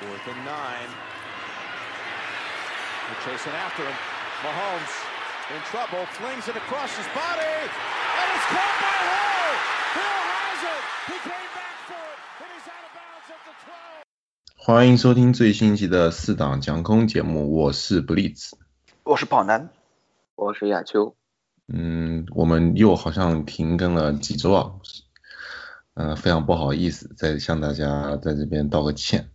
Fourth and nine. They're chasing after him. Mahomes in trouble, flings it across his body, and it's caught by Hill. Hill has it. He came back for it, and he's out of bounds at the 12. 欢迎收听最新一期的四档讲空节目，我是不利子。我是跑男，我是亚秋，嗯，我们又好像停更了几周啊，嗯、非常不好意思，再向大家在这边道个歉。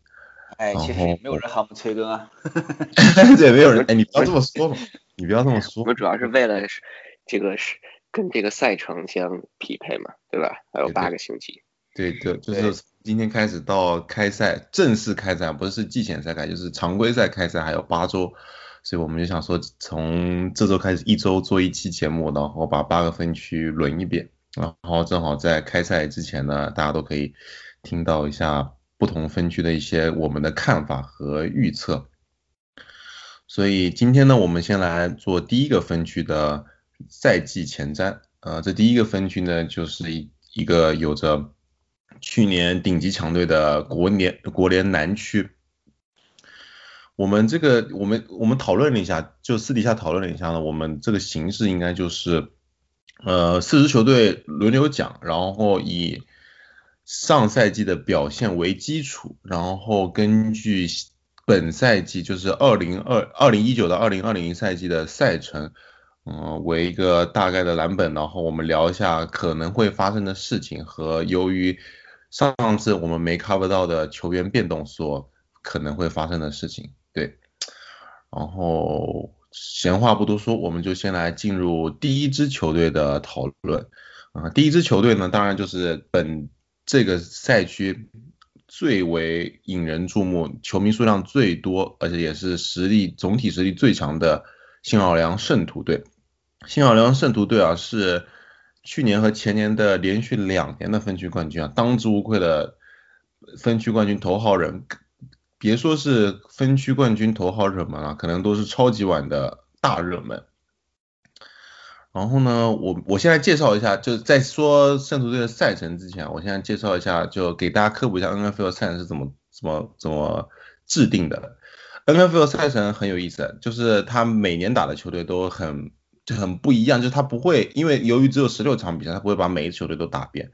哎，然其实也没有人喊我们催更啊。对，没有人，哎，你不要这么说嘛，你不要这么说我。们主要是为了是这个是跟这个赛程相匹配嘛，对吧？还有八个星期，对对，就是从今天开始到开赛，正式开赛，不是季前赛开，就是常规赛开赛还有八周，所以我们就想说，从这周开始一周做一期节目，然后把八个分区轮一遍，然后正好在开赛之前呢，大家都可以听到一下不同分区的一些我们的看法和预测。所以今天呢，我们先来做第一个分区的赛季前瞻。呃，这第一个分区呢，就是一一个有着去年顶级强队的国联国联南区。我们这个我们我们讨论了一下，就私底下讨论了一下呢，我们这个形式应该就是，呃，四支球队轮流讲，然后以上赛季的表现为基础，然后根据本赛季就是二零二二零一九到二零二零赛季的赛程，嗯、为一个大概的蓝本，然后我们聊一下可能会发生的事情和由于上次我们没 cover 到的球员变动所可能会发生的事情，对。然后闲话不多说，我们就先来进入第一支球队的讨论。啊、第一支球队呢，当然就是本这个赛区最为引人注目、球迷数量最多，而且也是实力总体实力最强的新奥尔良圣徒队。新奥尔良圣徒队啊，是去年和前年的连续两年的分区冠军啊，当之无愧的分区冠军头号人。别说是分区冠军头号热门了，可能都是超级碗的大热门。然后呢，我我现在介绍一下，就是在说圣徒队的赛程之前，我现在介绍一下，就给大家科普一下 NFL 赛程是怎么怎么怎么制定的。NFL 赛程很有意思，就是他每年打的球队都很就很不一样，就是他不会因为由于只有十六场比赛，他不会把每一支球队都打遍。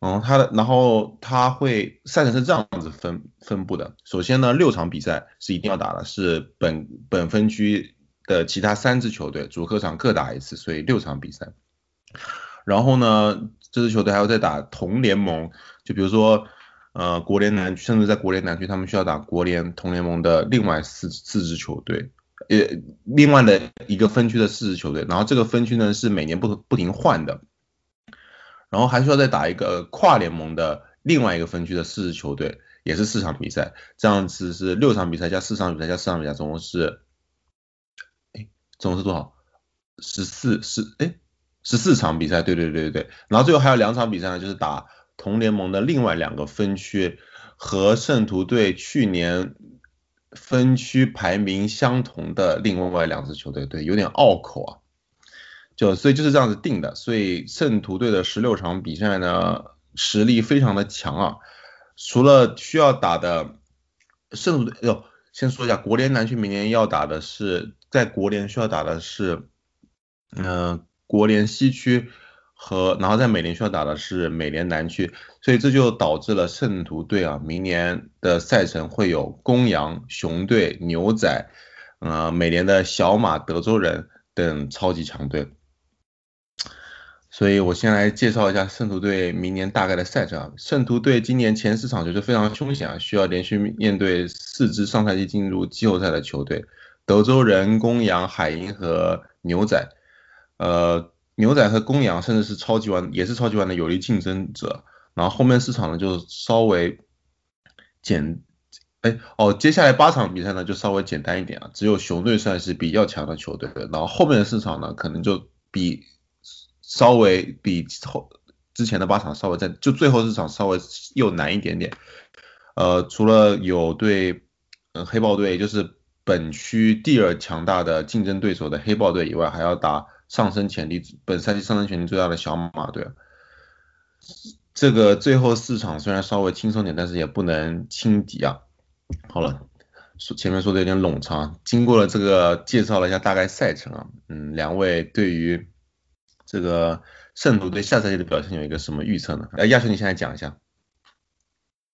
然后他的，然后他会赛程是这样子分分布的。首先呢，六场比赛是一定要打的，是本本分区的其他三支球队主客场各打一次，所以六场比赛。然后呢，这支球队还要再打同联盟，就比如说，呃，国联南区，甚至在国联南区，他们需要打国联同联盟的另外四四支球队，呃，另外的一个分区的四支球队。然后这个分区呢是每年不不停换的。然后还需要再打一个跨联盟的另外一个分区的四支球队，也是四场比赛，这样子是六场比赛加四场比赛加四场比赛，总共是，总共是多少？十四十哎十四场比赛，对对对对对。然后最后还有两场比赛呢，就是打同联盟的另外两个分区和圣徒队去年分区排名相同的另外两支球队，对，有点拗口啊。就所以就是这样子定的，所以圣徒队的十六场比赛呢，实力非常的强啊。除了需要打的圣徒队，哟，先说一下国联南区明年要打的是，在国联需要打的是，嗯、国联西区和，然后在美联需要打的是美联南区，所以这就导致了圣徒队啊，明年的赛程会有公羊、熊队、牛仔，呃，美联的小马、德州人等超级强队。所以我先来介绍一下圣徒队明年大概的赛程啊。圣徒队今年前四场球就非常凶险啊，需要连续面对四支上赛季进入季后赛的球队：德州人、公羊、海鹰和牛仔。呃，牛仔和公羊甚至是超级碗，也是超级碗的有力竞争者。然后后面四场呢就稍微简，哎哦，接下来八场比赛呢就稍微简单一点啊，只有熊队算是比较强的球队，然后后面的四场呢可能就比。稍微比后之前的八场稍微在就最后这场稍微又难一点点。呃，除了有对呃黑豹队，就是本区第二强大的竞争对手的黑豹队以外，还要打上升潜力本赛季上升潜力最大的小马队。这个最后四场虽然稍微轻松点，但是也不能轻敌啊。好了，说前面说的有点冗长，经过了这个介绍了一下大概赛程啊，嗯，两位对于这个圣徒对下赛季的表现有一个什么预测呢？呃，亚轩你现在讲一下。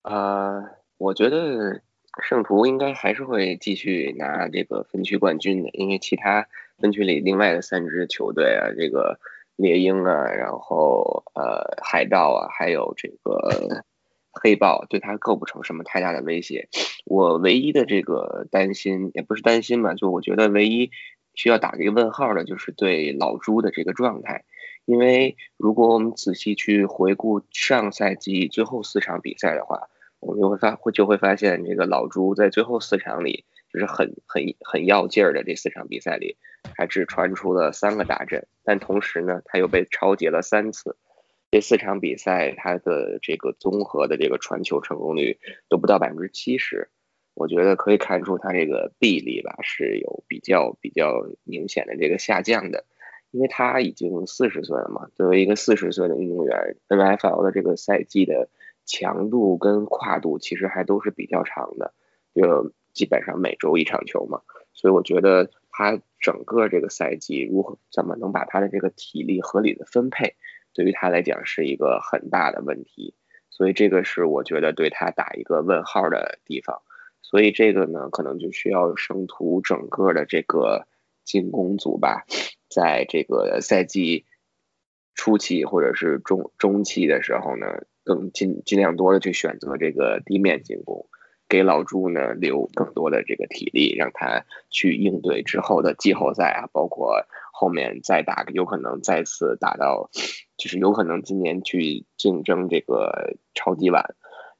啊，我觉得圣徒应该还是会继续拿这个分区冠军的，因为其他分区里另外的三支球队啊，这个猎鹰啊，然后呃海盗啊，还有这个黑豹，对他构不成什么太大的威胁。我唯一的这个担心，也不是担心吧，就我觉得唯一需要打一个问号的，就是对老朱的这个状态。因为如果我们仔细去回顾上赛季最后四场比赛的话，我们就会发会就会发现，这个老朱在最后四场里，就是很很很要劲儿的这四场比赛里，还只传出了三个大阵，但同时呢，他又被超截了三次。这四场比赛，他的这个综合的这个传球成功率都不到百分之七十。我觉得可以看出他这个臂力吧是有比较比较明显的这个下降的，因为他已经四十岁了嘛。作为一个四十岁的运动员，NFL 的这个赛季的。强度跟跨度其实还都是比较长的，就基本上每周一场球嘛，所以我觉得他整个这个赛季如何怎么能把他的这个体力合理的分配，对于他来讲是一个很大的问题，所以这个是我觉得对他打一个问号的地方，所以这个呢可能就需要圣徒整个的这个进攻组吧，在这个赛季初期或者是中中期的时候呢。更尽尽量多的去选择这个地面进攻，给老朱呢留更多的这个体力，让他去应对之后的季后赛啊，包括后面再打，有可能再次打到，就是有可能今年去竞争这个超级碗。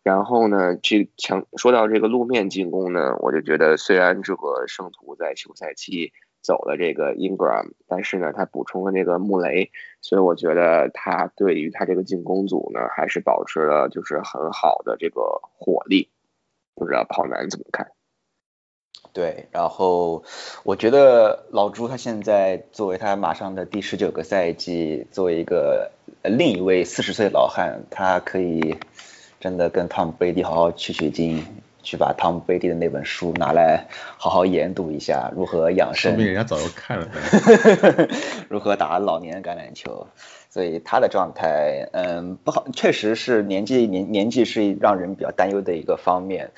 然后呢，去强说到这个路面进攻呢，我就觉得虽然这个圣徒在休赛期。走了这个 Ingram，但是呢，他补充了这个穆雷，所以我觉得他对于他这个进攻组呢，还是保持了就是很好的这个火力。不知道跑男怎么看？对，然后我觉得老朱他现在作为他马上的第十九个赛季，作为一个另一位四十岁老汉，他可以真的跟汤姆贝蒂好好取取经。去把汤姆贝蒂的那本书拿来好好研读一下，如何养生。说明人家早就看了。如何打老年橄榄球？所以他的状态，嗯，不好，确实是年纪年年纪是让人比较担忧的一个方面。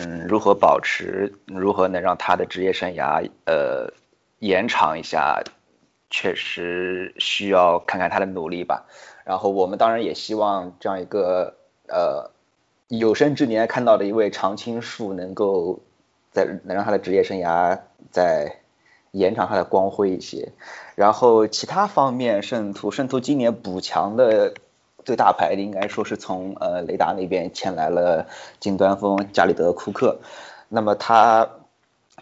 嗯，如何保持，如何能让他的职业生涯呃延长一下，确实需要看看他的努力吧。然后我们当然也希望这样一个呃。有生之年看到的一位常青树，能够在能让他的职业生涯再延长他的光辉一些。然后其他方面，圣徒圣徒今年补强的最大牌的应该说是从呃雷达那边签来了近端锋加里德库克。那么他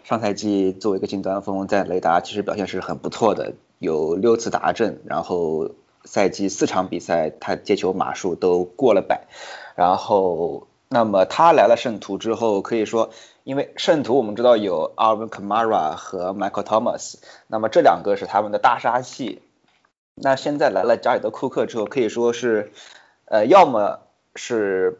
上赛季作为一个近端锋，在雷达其实表现是很不错的，有六次达阵，然后赛季四场比赛他接球码数都过了百。然后，那么他来了圣徒之后，可以说，因为圣徒我们知道有 Alvin Kamara 和 Michael Thomas，那么这两个是他们的大杀器。那现在来了加里德库克之后，可以说是，呃，要么是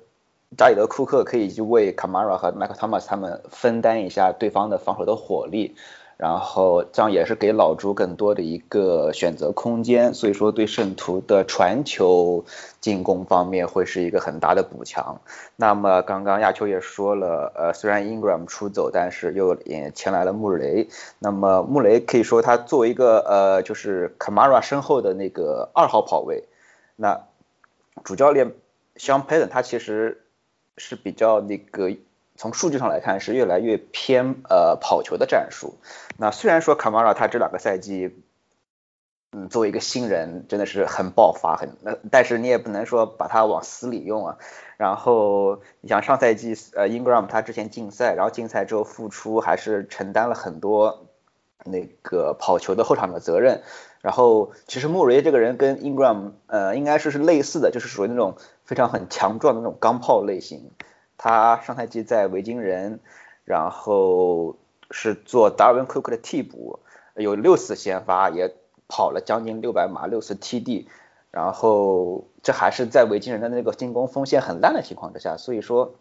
加里德库克可以去为 Kamara 和 Michael Thomas 他们分担一下对方的防守的火力。然后这样也是给老朱更多的一个选择空间，所以说对圣徒的传球进攻方面会是一个很大的补强。那么刚刚亚秋也说了，呃，虽然 Ingram 出走，但是又也签来了穆雷。那么穆雷可以说他作为一个呃，就是 Kamara 身后的那个二号跑位，那主教练 Sean Payton 他其实是比较那个。从数据上来看，是越来越偏呃跑球的战术。那虽然说卡马拉他这两个赛季，嗯，作为一个新人真的是很爆发，很，但是你也不能说把他往死里用啊。然后你像上赛季呃，Ingram 他之前禁赛，然后禁赛之后复出，还是承担了很多那个跑球的后场的责任。然后其实穆雷这个人跟 Ingram 呃应该是是类似的，就是属于那种非常很强壮的那种钢炮类型。他上赛季在维京人，然后是做达尔文·库克的替补，有六次先发，也跑了将近六百码，六次 TD，然后这还是在维京人的那个进攻锋线很烂的情况之下，所以说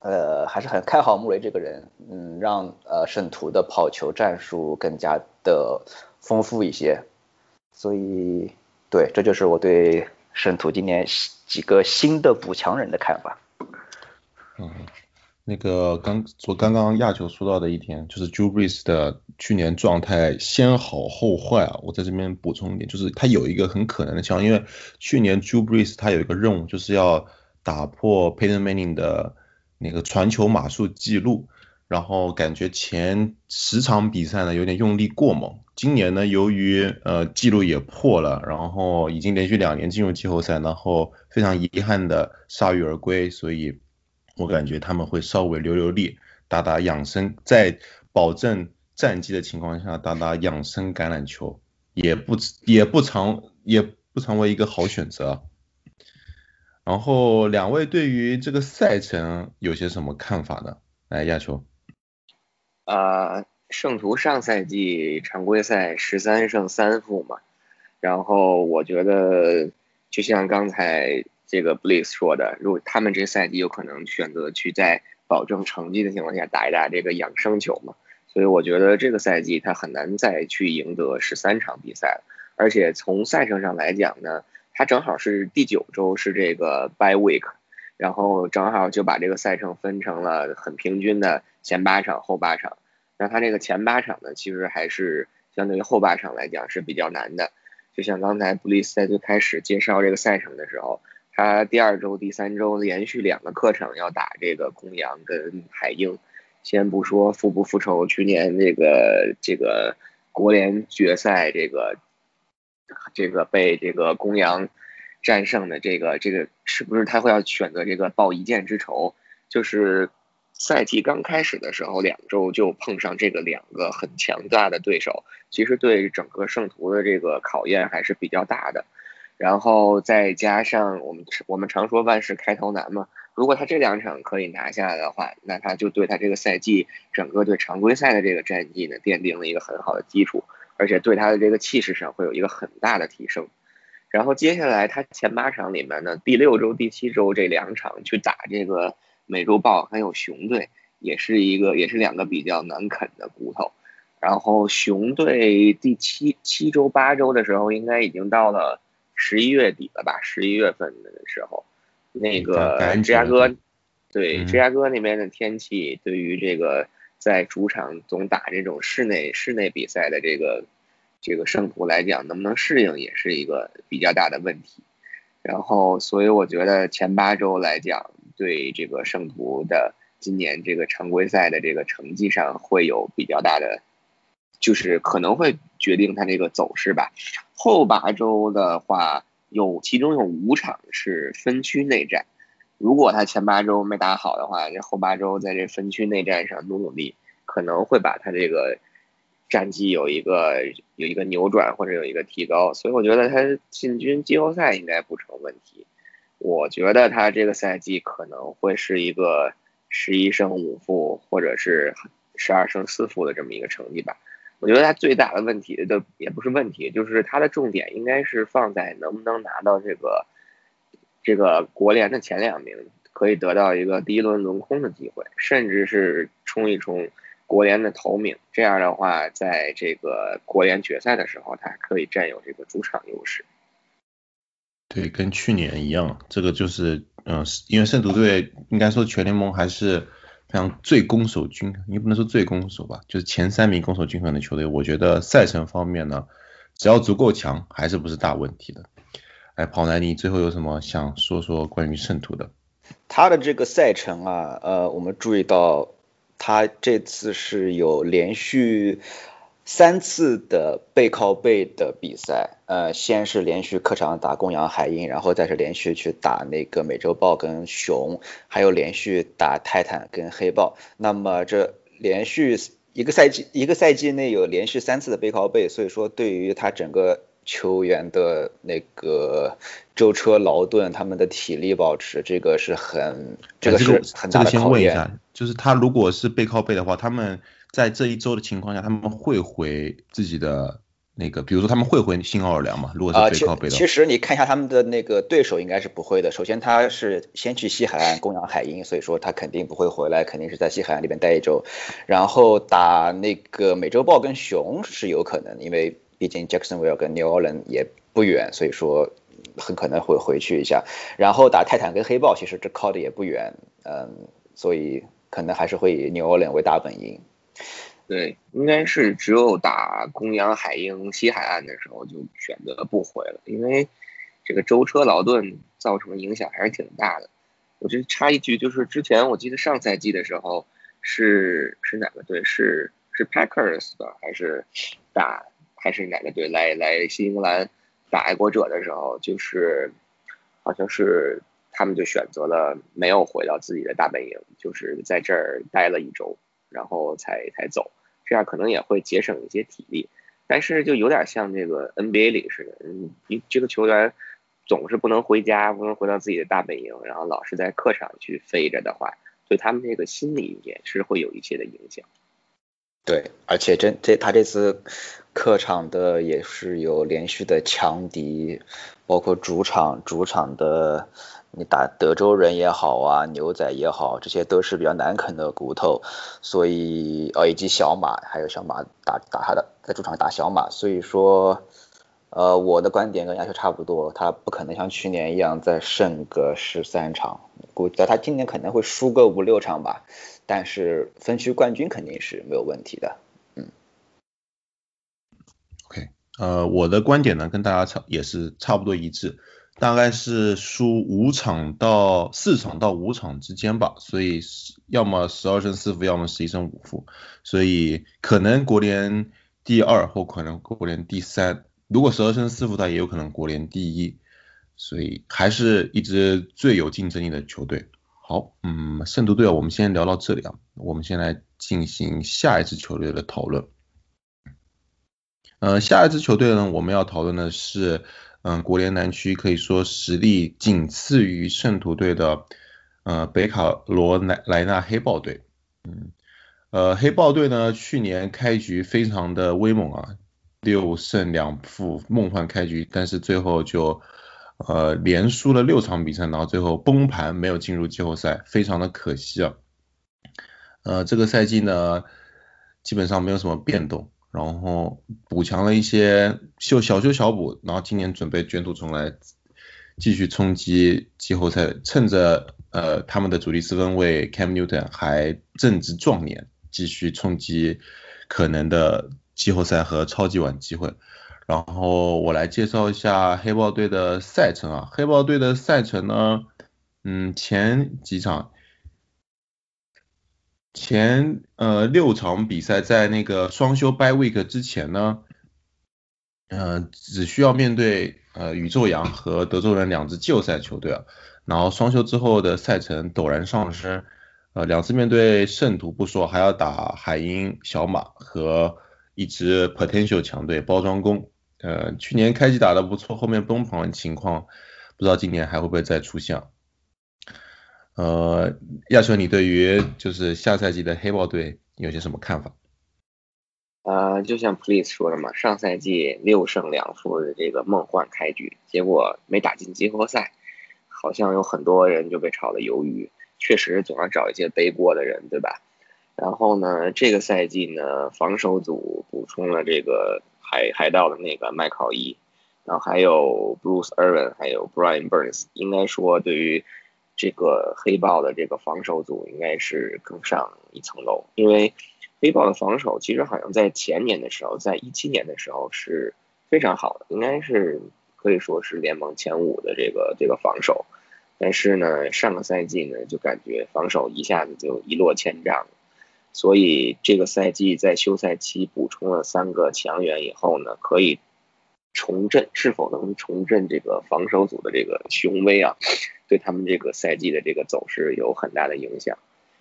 呃，还是很看好穆雷这个人，嗯，让呃圣徒的跑球战术更加的丰富一些。所以，对，这就是我对圣徒今年几个新的补强人的看法。嗯。那个刚说刚刚亚球说到的一点，就是 Drew Brees 的去年状态先好后坏啊。我在这边补充一点，就是他有一个很可能的情况，因为去年 Drew Brees 他有一个任务，就是要打破 Peyton Manning 的那个传球码数记录，然后感觉前十场比赛呢有点用力过猛。今年呢，由于呃记录也破了，然后已经连续两年进入季后赛，然后非常遗憾的铩羽而归，所以。我感觉他们会稍微留留力，打打养生，在保证战绩的情况下打打养生橄榄球，也不也不常也不成为一个好选择。然后两位对于这个赛程有些什么看法呢？来亚球。啊，圣徒上赛季常规赛十三胜三负嘛，然后我觉得就像刚才。这个 Bliss 说的，如果他们这赛季有可能选择去在保证成绩的情况下打一打这个养生球嘛，所以我觉得这个赛季他很难再去赢得十三场比赛了，而且从赛程上来讲呢，他正好是第九周是这个 By Week，然后正好就把这个赛程分成了很平均的前八场后八场，那他这个前八场呢，其实还是相对于后八场来讲是比较难的，就像刚才 Bliss 在最开始介绍这个赛程的时候。他第二周、第三周连续两个课程要打这个公羊跟海鹰，先不说复不复仇，去年这个这个国联决赛这个这个被这个公羊战胜的这个这个是不是他会要选择这个报一箭之仇？就是赛季刚开始的时候两周就碰上这个两个很强大的对手，其实对整个圣徒的这个考验还是比较大的。然后再加上我们我们常说万事开头难嘛，如果他这两场可以拿下的话，那他就对他这个赛季整个对常规赛的这个战绩呢奠定了一个很好的基础，而且对他的这个气势上会有一个很大的提升。然后接下来他前八场里面呢，第六周、第七周这两场去打这个美洲豹还有熊队，也是一个也是两个比较难啃的骨头。然后熊队第七七周、八周的时候，应该已经到了。十一月底了吧？十一月份的时候，那个芝加哥，对芝加哥那边的天气，对于这个在主场总打这种室内室内比赛的这个这个圣徒来讲，能不能适应也是一个比较大的问题。然后，所以我觉得前八周来讲，对这个圣徒的今年这个常规赛的这个成绩上会有比较大的。就是可能会决定他这个走势吧。后八周的话，有其中有五场是分区内战。如果他前八周没打好的话，这后八周在这分区内战上努努力，可能会把他这个战绩有一个有一个扭转或者有一个提高。所以我觉得他进军季后赛应该不成问题。我觉得他这个赛季可能会是一个十一胜五负或者是十二胜四负的这么一个成绩吧。我觉得他最大的问题的也不是问题，就是他的重点应该是放在能不能拿到这个这个国联的前两名，可以得到一个第一轮轮空的机会，甚至是冲一冲国联的头名。这样的话，在这个国联决赛的时候，他可以占有这个主场优势。对，跟去年一样，这个就是嗯，因为圣徒队应该说全联盟还是。像最攻守均衡，你不能说最攻守吧，就是前三名攻守均衡的球队，我觉得赛程方面呢，只要足够强，还是不是大问题的。哎，跑男，你最后有什么想说说关于圣徒的？他的这个赛程啊，呃，我们注意到他这次是有连续。三次的背靠背的比赛，呃，先是连续客场打公羊、海鹰，然后再是连续去打那个美洲豹跟熊，还有连续打泰坦跟黑豹。那么这连续一个赛季一个赛季内有连续三次的背靠背，所以说对于他整个球员的那个舟车劳顿，他们的体力保持，这个是很这个是很大的考验。就是他如果是背靠背的话，他们。在这一周的情况下，他们会回自己的那个，比如说他们会回新奥尔良吗？如果是背靠背的话，其实你看一下他们的那个对手，应该是不会的。首先他是先去西海岸供养海鹰，所以说他肯定不会回来，肯定是在西海岸里边待一周。然后打那个美洲豹跟熊是有可能，因为毕竟 Jacksonville 跟 New Orleans 也不远，所以说很可能会回去一下。然后打泰坦跟黑豹，其实这靠的也不远，嗯，所以可能还是会以 New Orleans 为大本营。对，应该是只有打公羊、海鹰、西海岸的时候就选择不回了，因为这个舟车劳顿造成的影响还是挺大的。我这插一句，就是之前我记得上赛季的时候是是哪个队？是是 Packers 吧？还是打还是哪个队来来新英格兰打爱国者的时候，就是好像是他们就选择了没有回到自己的大本营，就是在这儿待了一周，然后才才走。这样可能也会节省一些体力，但是就有点像这个 NBA 里似的，你这个球员总是不能回家，不能回到自己的大本营，然后老是在客场去飞着的话，对他们这个心理也是会有一些的影响。对，而且这这他这次客场的也是有连续的强敌，包括主场主场的。你打德州人也好啊，牛仔也好，这些都是比较难啃的骨头，所以呃以及小马，还有小马打打他的在主场打小马，所以说呃我的观点跟亚秋差不多，他不可能像去年一样再胜个十三场，估计他今年可能会输个五六场吧，但是分区冠军肯定是没有问题的，嗯。OK，呃我的观点呢跟大家差也是差不多一致。大概是输五场到四场到五场之间吧，所以要么十二胜四负，要么十一胜五负，所以可能国联第二或可能国联第三。如果十二胜四负，他也有可能国联第一，所以还是一支最有竞争力的球队。好，嗯，圣徒队我们先聊到这里啊，我们先来进行下一支球队的讨论。呃，下一支球队呢，我们要讨论的是。嗯，国联南区可以说实力仅次于圣徒队的，呃，北卡罗来纳黑豹队。嗯，呃，黑豹队呢，去年开局非常的威猛啊，六胜两负，梦幻开局，但是最后就，呃，连输了六场比赛，然后最后崩盘，没有进入季后赛，非常的可惜啊。呃，这个赛季呢，基本上没有什么变动。然后补强了一些修小修小补，然后今年准备卷土重来，继续冲击季后赛。趁着呃他们的主力四分卫 Cam Newton 还正值壮年，继续冲击可能的季后赛和超级碗机会。然后我来介绍一下黑豹队的赛程啊，黑豹队的赛程呢，嗯前几场。前呃六场比赛在那个双休 by week 之前呢，呃只需要面对呃宇宙羊和德州人两支季后赛球队啊，然后双休之后的赛程陡然上升，呃两次面对圣徒不说，还要打海鹰、小马和一支 potential 强队包装工，呃去年开季打得不错，后面崩盘情况，不知道今年还会不会再出现。呃，亚秋，你对于就是下赛季的黑豹队有些什么看法？呃，就像 Please 说的嘛，上赛季六胜两负的这个梦幻开局，结果没打进季后赛，好像有很多人就被炒了鱿鱼。确实总要找一些背锅的人，对吧？然后呢，这个赛季呢，防守组补充了这个海海盗的那个麦考伊，然后还有 Bruce Irvin，还有 Brian Burns，应该说对于。这个黑豹的这个防守组应该是更上一层楼，因为黑豹的防守其实好像在前年的时候，在一七年的时候是非常好的，应该是可以说是联盟前五的这个这个防守。但是呢，上个赛季呢就感觉防守一下子就一落千丈，所以这个赛季在休赛期补充了三个强援以后呢，可以重振，是否能重振这个防守组的这个雄威啊？对他们这个赛季的这个走势有很大的影响。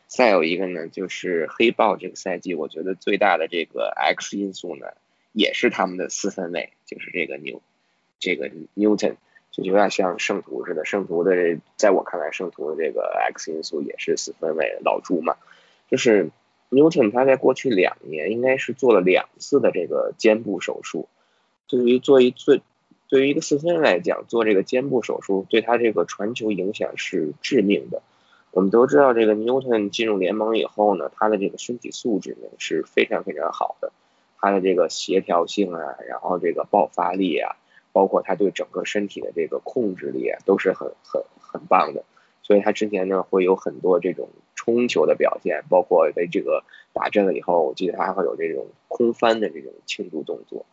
再有一个呢，就是黑豹这个赛季，我觉得最大的这个 X 因素呢，也是他们的四分卫，就是这个牛，这个 Newton，就有点像圣徒似的。圣徒的，在我看来，圣徒的这个 X 因素也是四分卫老朱嘛。就是 Newton 他在过去两年应该是做了两次的这个肩部手术，对于做一最对于一个四分来讲，做这个肩部手术对他这个传球影响是致命的。我们都知道，这个 Newton 进入联盟以后呢，他的这个身体素质呢是非常非常好的，他的这个协调性啊，然后这个爆发力啊，包括他对整个身体的这个控制力啊，都是很很很棒的。所以他之前呢会有很多这种冲球的表现，包括被这个打正了以后，我记得他还会有这种空翻的这种庆祝动作。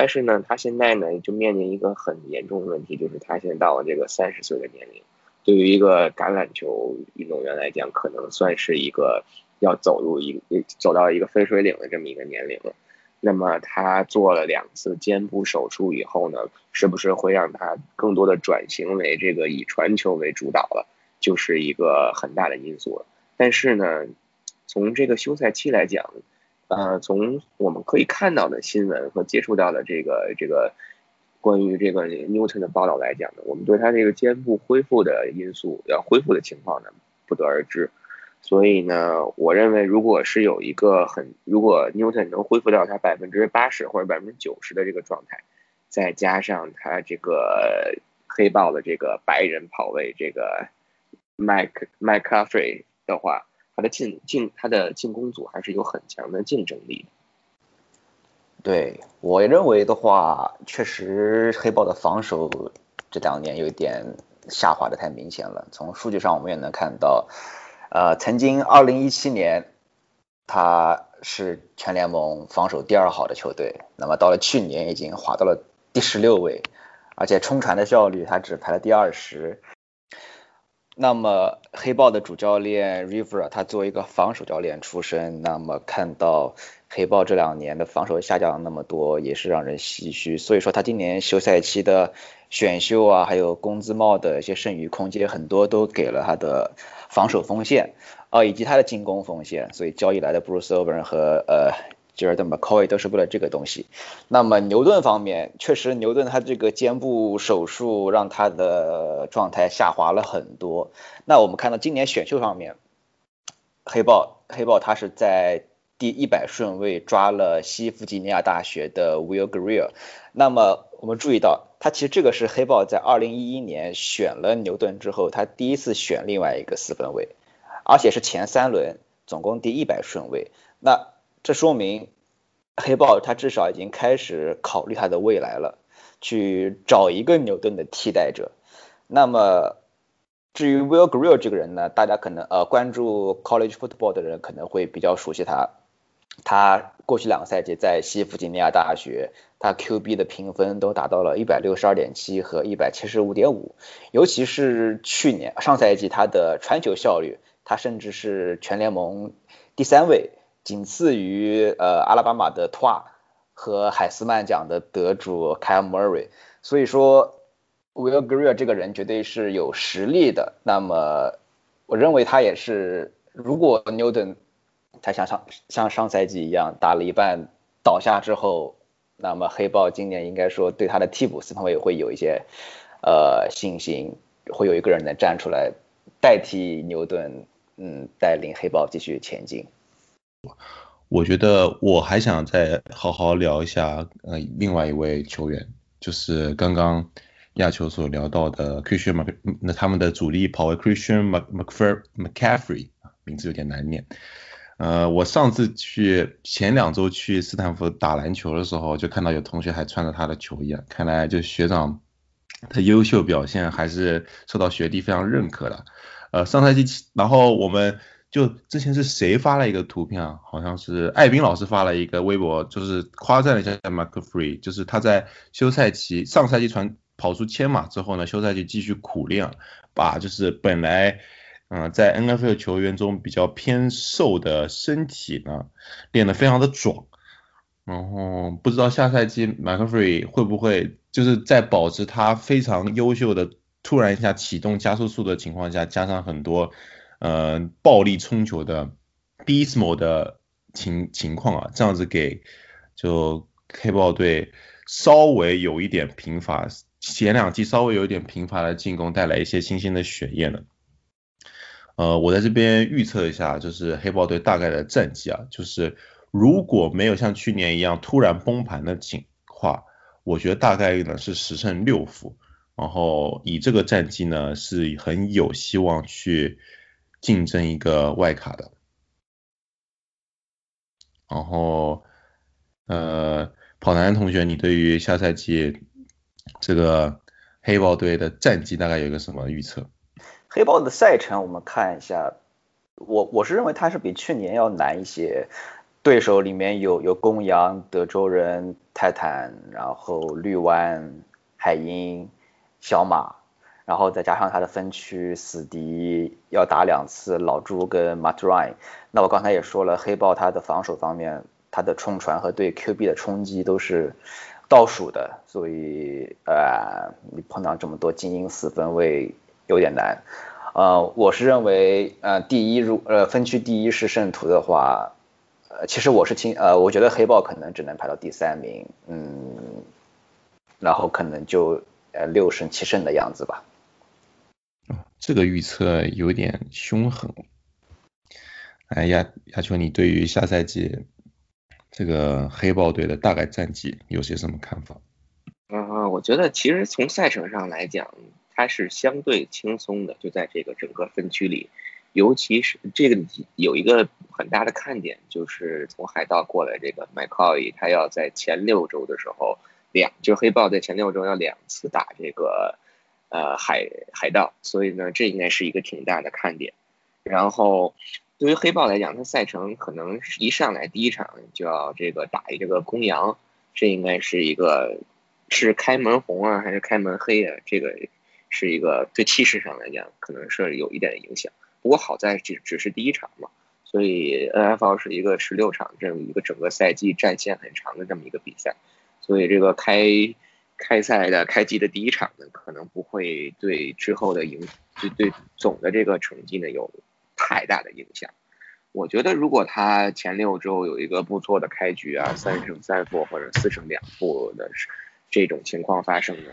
但是呢，他现在呢就面临一个很严重的问题，就是他现在到了这个三十岁的年龄。对于一个橄榄球运动员来讲，可能算是一个要走入一走到一个分水岭的这么一个年龄了。那么他做了两次肩部手术以后呢，是不是会让他更多的转型为这个以传球为主导了，就是一个很大的因素了。但是呢，从这个休赛期来讲，呃，从我们可以看到的新闻和接触到的这个这个。关于这个 Newton 的报道来讲呢，我们对他这个肩部恢复的因素要恢复的情况呢不得而知，所以呢，我认为如果是有一个很，如果 Newton 能恢复到他百分之八十或者百分之九十的这个状态，再加上他这个黑豹的这个白人跑位这个 Mike McCaffrey 的话，他的进进他的进攻组还是有很强的竞争力。对我认为的话，确实黑豹的防守这两年有点下滑的太明显了。从数据上我们也能看到，呃，曾经二零一七年他是全联盟防守第二好的球队，那么到了去年已经滑到了第十六位，而且冲传的效率他只排了第二十。那么黑豹的主教练 River 他作为一个防守教练出身，那么看到。黑豹这两年的防守下降那么多，也是让人唏嘘。所以说他今年休赛期的选秀啊，还有工资帽的一些剩余空间，很多都给了他的防守锋线啊，以及他的进攻锋线。所以交易来的 Bruce Irvin 和呃 Jared McCoy 都是为了这个东西。那么牛顿方面，确实牛顿他这个肩部手术让他的状态下滑了很多。那我们看到今年选秀方面，黑豹黑豹他是在。第一百顺位抓了西弗吉尼亚大学的 Will Greer，那么我们注意到，他其实这个是黑豹在二零一一年选了牛顿之后，他第一次选另外一个四分位，而且是前三轮，总共第一百顺位。那这说明黑豹他至少已经开始考虑他的未来了，去找一个牛顿的替代者。那么至于 Will Greer 这个人呢，大家可能呃关注 college football 的人可能会比较熟悉他。他过去两个赛季在西弗吉尼亚大学，他 QB 的评分都达到了一百六十二点七和一百七十五点五，尤其是去年上赛季他的传球效率，他甚至是全联盟第三位，仅次于呃阿拉巴马的托尔和海斯曼奖的得主 Kyle Murray。所以说，Will Greer 这个人绝对是有实力的。那么我认为他也是，如果 Newton。他像上像上赛季一样打了一半倒下之后，那么黑豹今年应该说对他的替补四分卫会有一些呃信心，会有一个人能站出来代替牛顿，嗯，带领黑豹继续前进。我觉得我还想再好好聊一下呃另外一位球员，就是刚刚亚球所聊到的 Christian Mc 那他们的主力跑位 Christian Mc McFer McCaffrey 名字有点难念。呃，我上次去前两周去斯坦福打篮球的时候，就看到有同学还穿着他的球衣，看来就学长的优秀表现还是受到学弟非常认可的。呃，上赛季，然后我们就之前是谁发了一个图片啊？好像是艾宾老师发了一个微博，就是夸赞了一下 McFree，就是他在休赛期上赛季传跑出千码之后呢，休赛期继续苦练，把就是本来。嗯，在 NFL 球员中比较偏瘦的身体呢，练得非常的壮。然后不知道下赛季 McCaffrey 会不会就是在保持他非常优秀的突然一下启动加速速的情况下，加上很多呃暴力冲球的 Beastmo 的情情况啊，这样子给就黑豹队稍微有一点贫乏，前两季稍微有一点贫乏的进攻带来一些新鲜的血液呢。呃，我在这边预测一下，就是黑豹队大概的战绩啊，就是如果没有像去年一样突然崩盘的情况，我觉得大概率呢是十胜六负，然后以这个战绩呢是很有希望去竞争一个外卡的。然后，呃，跑男同学，你对于下赛季这个黑豹队的战绩大概有一个什么预测？黑豹的赛程我们看一下，我我是认为它是比去年要难一些。对手里面有有公羊、德州人、泰坦，然后绿湾、海鹰、小马，然后再加上他的分区死敌要打两次老朱跟 Matt Ryan。那我刚才也说了，黑豹他的防守方面，他的冲传和对 QB 的冲击都是倒数的，所以呃，你碰到这么多精英四分卫有点难。呃，我是认为呃第一如呃分区第一是圣徒的话。呃，其实我是听，呃，我觉得黑豹可能只能排到第三名，嗯，然后可能就呃六胜七胜的样子吧。这个预测有点凶狠。哎呀，亚秋，你对于下赛季这个黑豹队的大概战绩有些什么看法？嗯，我觉得其实从赛程上来讲，它是相对轻松的，就在这个整个分区里。尤其是这个有一个很大的看点，就是从海盗过来这个麦考伊，他要在前六周的时候两，就黑豹在前六周要两次打这个呃海海盗，所以呢，这应该是一个挺大的看点。然后对于黑豹来讲，它赛程可能一上来第一场就要这个打一这个公羊，这应该是一个是开门红啊还是开门黑啊？这个是一个对气势上来讲，可能是有一点影响。不过好在只只是第一场嘛，所以 NFL 是一个十六场这么一个整个赛季战线很长的这么一个比赛，所以这个开开赛的开机的第一场呢，可能不会对之后的影对对总的这个成绩呢有太大的影响。我觉得如果他前六周有一个不错的开局啊，三胜三负或者四胜两负的这种情况发生呢，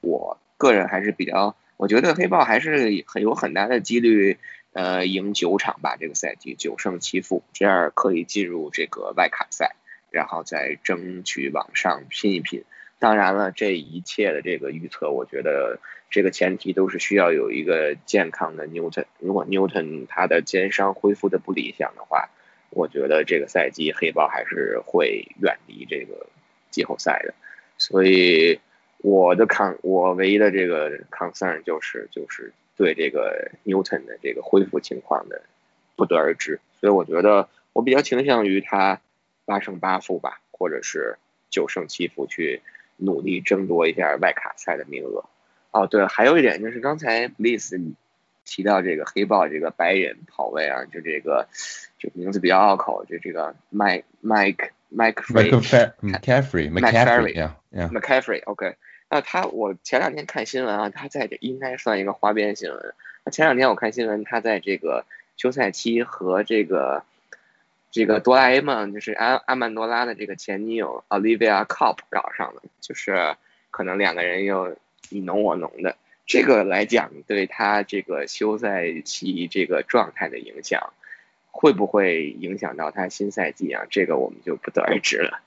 我个人还是比较，我觉得黑豹还是很有很大的几率。呃，赢九场吧，这个赛季九胜七负，这样可以进入这个外卡赛，然后再争取往上拼一拼。当然了，这一切的这个预测，我觉得这个前提都是需要有一个健康的 Newton。如果 Newton 他的肩伤恢复的不理想的话，我觉得这个赛季黑豹还是会远离这个季后赛的。所以我的抗，我唯一的这个 concern 就是就是。对这个 Newton 的这个恢复情况的不得而知，所以我觉得我比较倾向于他八胜八负吧，或者是九胜七负去努力争夺一下外卡赛的名额。哦，对，还有一点就是刚才 Bliss 提到这个黑豹这个白人跑位啊，就这个这名字比较拗口，就这个 Mike Mike Mike McCaffrey McCaffrey McCaffrey，OK。那他，我前两天看新闻啊，他在这应该算一个花边新闻。那前两天我看新闻，他在这个休赛期和这个这个哆啦 A 梦，就是阿阿曼多拉的这个前女友 Olivia Cop 搞上了，就是可能两个人又你侬我侬的。这个来讲，对他这个休赛期这个状态的影响，会不会影响到他新赛季啊？这个我们就不得而知了。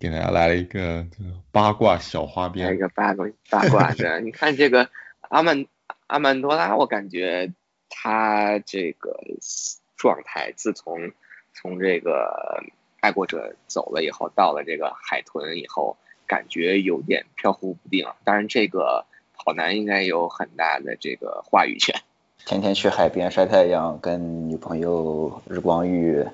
给大家来了一个八卦小花边，一个八卦八卦的。你看这个阿曼阿曼多拉，我感觉他这个状态，自从从这个爱国者走了以后，到了这个海豚以后，感觉有点飘忽不定。当然，这个跑男应该有很大的这个话语权。天天去海边晒太阳，跟女朋友日光浴，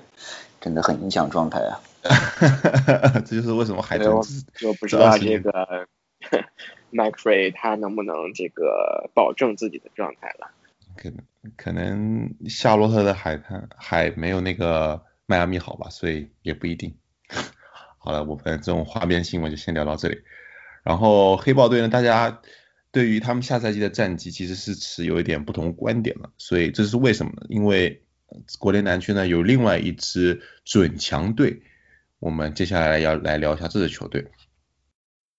真的很影响状态啊。这就是为什么海豚我不知道这个 Mike Free 他能不能这个保证自己的状态了？可能可能夏洛特的海滩海没有那个迈阿密好吧，所以也不一定。好了，我们这种花边新闻就先聊到这里。然后黑豹队呢，大家对于他们下赛季的战绩其实是持有一点不同观点的，所以这是为什么呢？因为国联南区呢有另外一支准强队。我们接下来要来聊一下这支球队。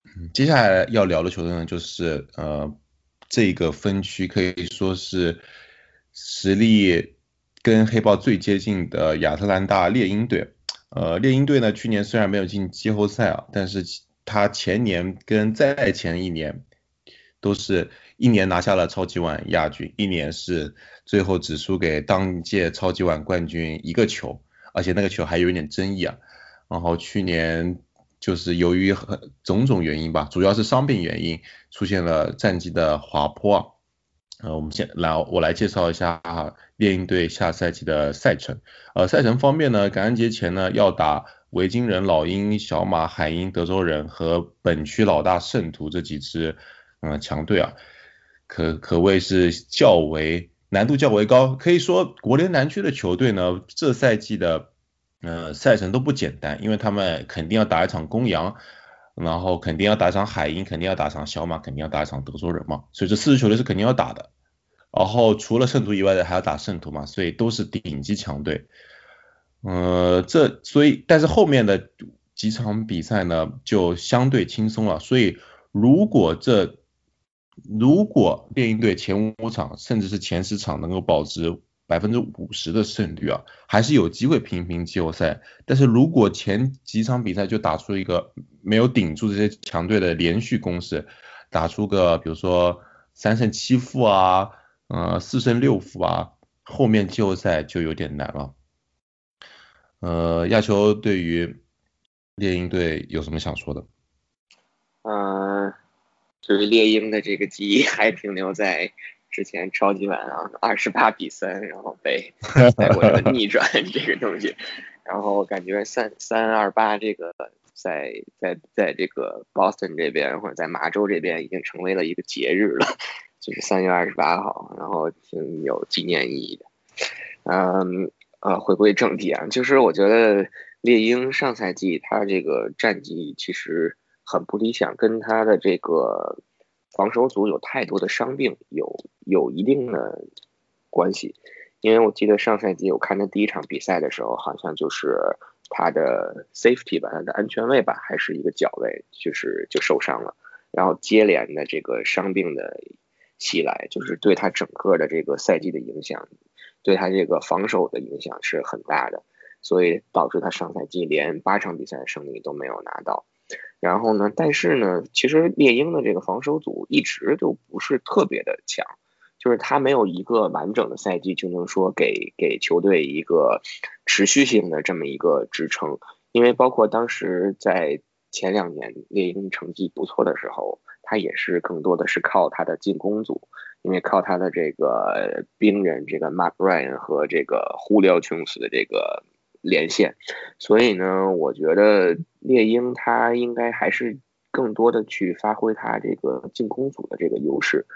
嗯，接下来要聊的球队呢，就是呃，这个分区可以说是实力跟黑豹最接近的亚特兰大猎鹰队。呃，猎鹰队呢，去年虽然没有进季后赛啊，但是他前年跟再前一年都是一年拿下了超级碗亚军，一年是最后只输给当届超级碗冠军一个球，而且那个球还有一点争议啊。然后去年就是由于种种原因吧，主要是伤病原因，出现了战绩的滑坡。呃，我们先来，我来介绍一下啊猎鹰队下赛季的赛程。呃，赛程方面呢，感恩节前呢要打维京人、老鹰、小马、海鹰、德州人和本区老大圣徒这几支嗯强队啊，可可谓是较为难度较为高。可以说国联南区的球队呢，这赛季的呃赛程都不简单，因为他们肯定要打一场公羊。然后肯定要打场海鹰，肯定要打场小马，肯定要打一场德州人嘛，所以这四支球队是肯定要打的。然后除了圣徒以外的还要打圣徒嘛，所以都是顶级强队。呃，这所以但是后面的几场比赛呢就相对轻松了。所以如果这如果猎鹰队前五场甚至是前十场能够保持。百分之五十的胜率啊，还是有机会平平季后赛。但是如果前几场比赛就打出一个没有顶住这些强队的连续攻势，打出个比如说三胜七负啊，呃四胜六负啊，后面季后赛就有点难了。呃，亚球对于猎鹰队有什么想说的？嗯，就是猎鹰的这个记忆还停留在。之前超级碗啊，二十八比三，然后被 带过来逆转这个东西，然后感觉三三二八这个在在在这个 Boston 这边或者在麻州这边已经成为了一个节日了，就是三月二十八号，然后挺有纪念意义的。嗯呃，回归正题啊，就是我觉得猎鹰上赛季他这个战绩其实很不理想，跟他的这个。防守组有太多的伤病，有有一定的关系，因为我记得上赛季我看他第一场比赛的时候，好像就是他的 safety 吧，他的安全位吧，还是一个脚位，就是就受伤了，然后接连的这个伤病的袭来，就是对他整个的这个赛季的影响，对他这个防守的影响是很大的，所以导致他上赛季连八场比赛的胜利都没有拿到。然后呢？但是呢，其实猎鹰的这个防守组一直都不是特别的强，就是他没有一个完整的赛季就能说给给球队一个持续性的这么一个支撑。因为包括当时在前两年猎鹰成绩不错的时候，他也是更多的是靠他的进攻组，因为靠他的这个兵人这个 Mark Ryan 和这个 Julio Jones 的这个。连线，所以呢，我觉得猎鹰他应该还是更多的去发挥他这个进攻组的这个优势，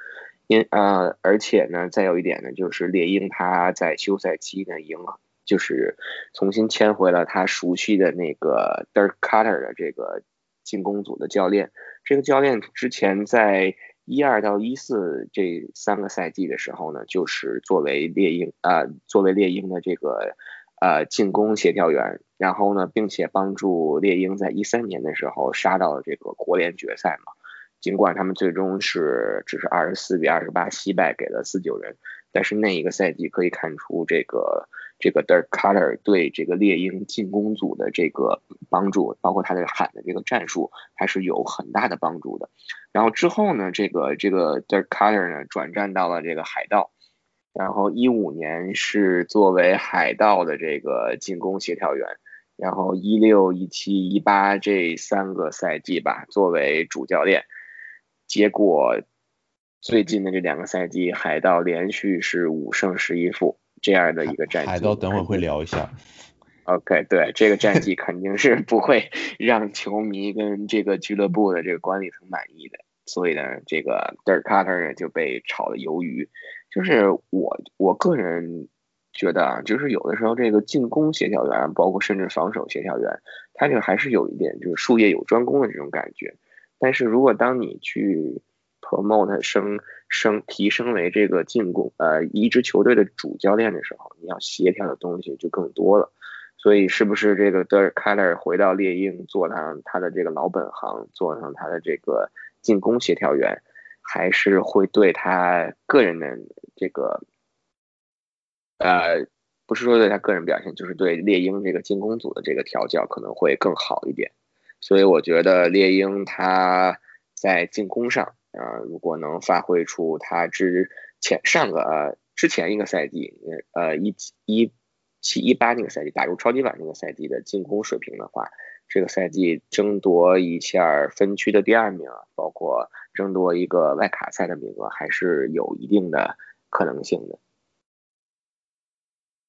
因呃，而且呢，再有一点呢，就是猎鹰他在休赛期呢，赢了就是重新签回了他熟悉的那个 Dirk Cutter 的这个进攻组的教练，这个教练之前在一二到一四这三个赛季的时候呢，就是作为猎鹰啊，作为猎鹰的这个。呃，进攻协调员，然后呢，并且帮助猎鹰在一三年的时候杀到了这个国联决赛嘛。尽管他们最终是只是二十四比二十八惜败给了四九人，但是那一个赛季可以看出这个这个 Dirk Cutter 对这个猎鹰进攻组的这个帮助，包括他的喊的这个战术，还是有很大的帮助的。然后之后呢，这个这个 Dirk Cutter 呢转战到了这个海盗。然后一五年是作为海盗的这个进攻协调员，然后一六、一七、一八这三个赛季吧，作为主教练。结果最近的这两个赛季，海盗连续是五胜十一负这样的一个战绩。海盗等会会聊一下。OK，对这个战绩肯定是不会让球迷跟这个俱乐部的这个管理层满意的，所以呢，这个 Dirk Cutter 呢就被炒了鱿鱼。就是我我个人觉得啊，就是有的时候这个进攻协调员，包括甚至防守协调员，他这个还是有一点就是术业有专攻的这种感觉。但是如果当你去 promote 升升提升为这个进攻呃一支球队的主教练的时候，你要协调的东西就更多了。所以是不是这个德尔凯勒回到猎鹰做上他的这个老本行，做上他的这个进攻协调员？还是会对他个人的这个呃不是说对他个人表现，就是对猎鹰这个进攻组的这个调教可能会更好一点。所以我觉得猎鹰他在进攻上，呃，如果能发挥出他之前上个呃之前一个赛季，呃，一一七一八那个赛季打入超级碗那个赛季的进攻水平的话，这个赛季争夺一下分区的第二名，包括争夺一个外卡赛的名额，还是有一定的可能性的。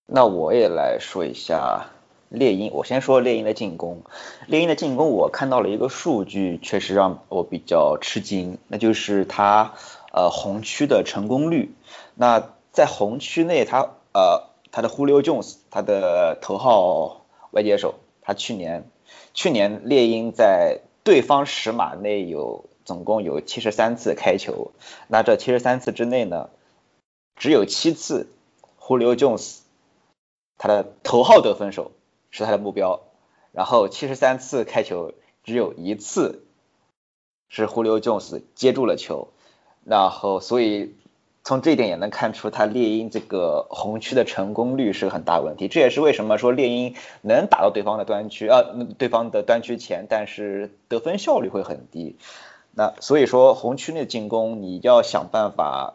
那我也来说一下猎鹰，我先说猎鹰的进攻。猎鹰的进攻，我看到了一个数据，确实让我比较吃惊，那就是他呃红区的成功率。那在红区内，他呃他的 Julio Jones，他的头号外接手，他去年去年猎鹰在对方十码内有总共有七十三次开球，那这七十三次之内呢，只有七次 Julio Jones。他的头号得分手是他的目标，然后七十三次开球只有一次是胡流 Jones 接住了球，然后所以从这一点也能看出他猎鹰这个红区的成功率是个很大问题，这也是为什么说猎鹰能打到对方的端区啊，对方的端区前，但是得分效率会很低。那所以说红区内的进攻你要想办法。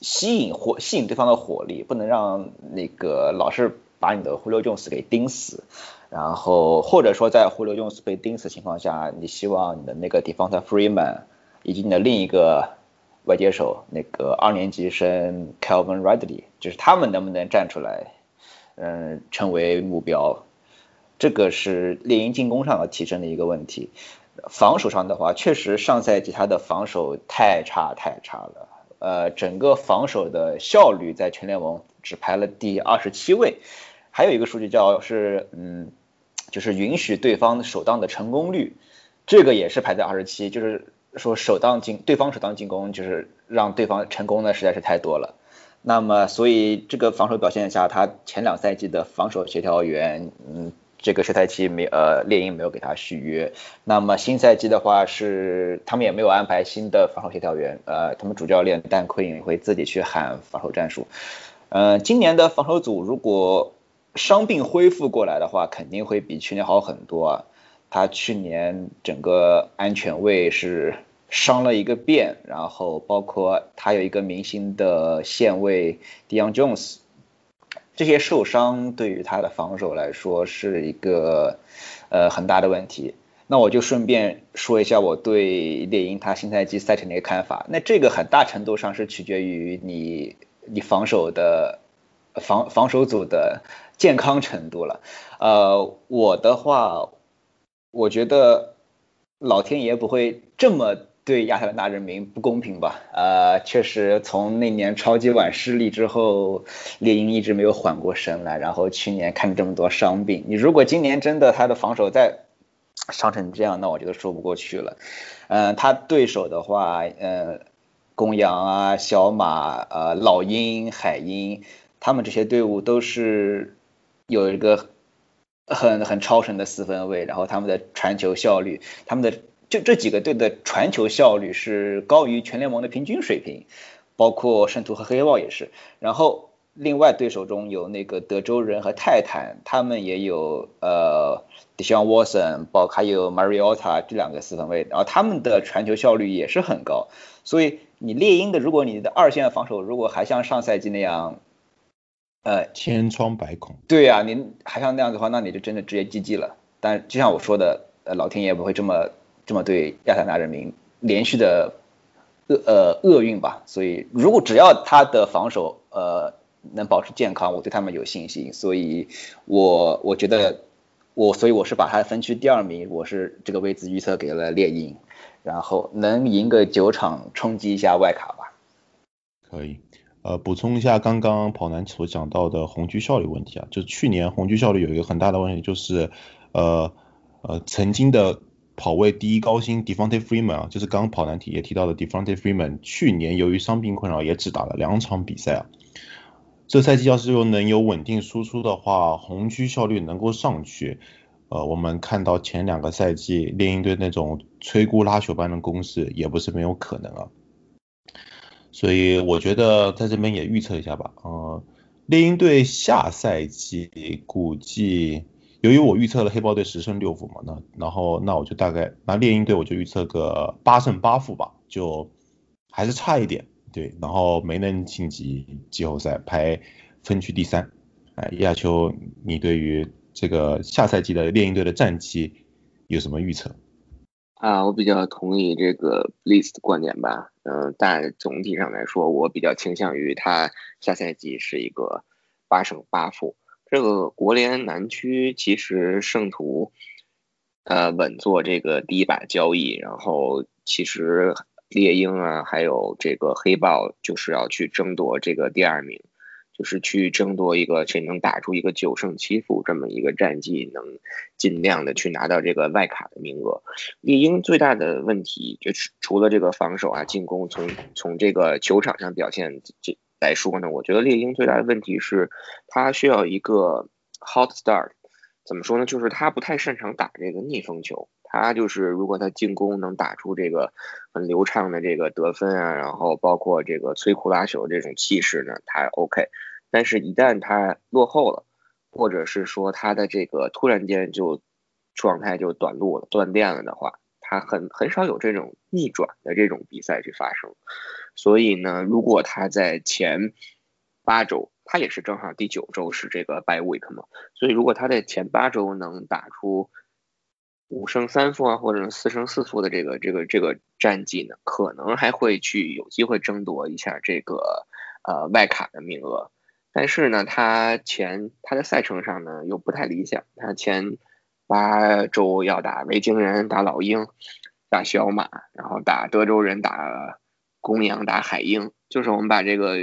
吸引火，吸引对方的火力，不能让那个老是把你的胡流 Jones 给盯死，然后或者说在胡流 Jones 被盯死情况下，你希望你的那个 Defender Freeman 以及你的另一个外接手那个二年级生 Calvin Ridley，就是他们能不能站出来，嗯，成为目标，这个是猎鹰进攻上要提升的一个问题。防守上的话，确实上赛季他的防守太差太差了。呃，整个防守的效率在全联盟只排了第二十七位，还有一个数据叫是，嗯，就是允许对方首当的成功率，这个也是排在二十七，就是说首当进对方首当进攻就是让对方成功的实在是太多了，那么所以这个防守表现下，他前两赛季的防守协调员，嗯。这个休赛期没呃猎鹰没有给他续约，那么新赛季的话是他们也没有安排新的防守协调员，呃他们主教练丹奎因会自己去喊防守战术，呃今年的防守组如果伤病恢复过来的话，肯定会比去年好很多啊，他去年整个安全位是伤了一个遍，然后包括他有一个明星的线位 Dion Jones。这些受伤对于他的防守来说是一个呃很大的问题。那我就顺便说一下我对猎鹰他新赛季赛程的一个看法。那这个很大程度上是取决于你你防守的防防守组的健康程度了。呃，我的话，我觉得老天爷不会这么。对亚特兰大人民不公平吧？呃，确实从那年超级碗失利之后，猎鹰一直没有缓过神来。然后去年看这么多伤病，你如果今年真的他的防守再伤成这样，那我觉得说不过去了。嗯，他对手的话，呃，公羊啊、小马、呃、老鹰、海鹰，他们这些队伍都是有一个很很超神的四分卫，然后他们的传球效率，他们的。就这几个队的传球效率是高于全联盟的平均水平，包括圣徒和黑豹也是。然后另外对手中有那个德州人和泰坦，他们也有呃 Deshaun Watson，包还有 Mariota 这两个四分卫，然后他们的传球效率也是很高。所以你猎鹰的，如果你的二线防守如果还像上赛季那样，呃千疮百孔，对呀，您还像那样的话，那你就真的直接 GG 了。但就像我说的，呃，老天爷不会这么。这么对亚特兰大人民连续的厄呃厄运吧，所以如果只要他的防守呃能保持健康，我对他们有信心，所以我我觉得我所以我是把他分区第二名，我是这个位置预测给了猎鹰，然后能赢个九场冲击一下外卡吧。可以，呃补充一下刚刚跑男所讲到的红区效率问题啊，就是去年红区效率有一个很大的问题，就是呃呃曾经的。跑位第一高薪 d e f o n t e Freeman 啊，就是刚跑男提也提到的 d e f o n t e Freeman，去年由于伤病困扰也只打了两场比赛啊。这赛季要是又能有稳定输出的话，红区效率能够上去。呃，我们看到前两个赛季猎鹰队那种摧枯拉朽般的攻势也不是没有可能啊。所以我觉得在这边也预测一下吧，呃，猎鹰队下赛季估计，由于我预测了黑豹队十胜六负嘛，那然后那我就大概那猎鹰队我就预测个八胜八负吧，就还是差一点，对，然后没能晋级季后赛，排分区第三。哎，亚秋，你对于这个下赛季的猎鹰队的战绩有什么预测？啊，我比较同意这个 Bliss 的观点吧，嗯，但总体上来说，我比较倾向于他下赛季是一个八胜八负。这个国联南区其实圣徒，呃，稳坐这个第一把交易，然后其实猎鹰啊，还有这个黑豹就是要去争夺这个第二名。就是去争夺一个谁能打出一个九胜七负这么一个战绩，能尽量的去拿到这个外卡的名额。猎鹰最大的问题就是除了这个防守啊，进攻从从这个球场上表现这来说呢，我觉得猎鹰最大的问题是，他需要一个 hot start。怎么说呢？就是他不太擅长打这个逆风球。他就是，如果他进攻能打出这个很流畅的这个得分啊，然后包括这个摧枯拉朽这种气势呢，他 OK。但是，一旦他落后了，或者是说他的这个突然间就状态就短路了、断电了的话，他很很少有这种逆转的这种比赛去发生。所以呢，如果他在前八周，他也是正好第九周是这个 by week 嘛，所以如果他在前八周能打出。五胜三负啊，或者四胜四负的这个这个这个战绩呢，可能还会去有机会争夺一下这个呃外卡的名额。但是呢，他前他的赛程上呢又不太理想，他前八周要打维京人、打老鹰、打小马，然后打德州人、打公羊、打海鹰。就是我们把这个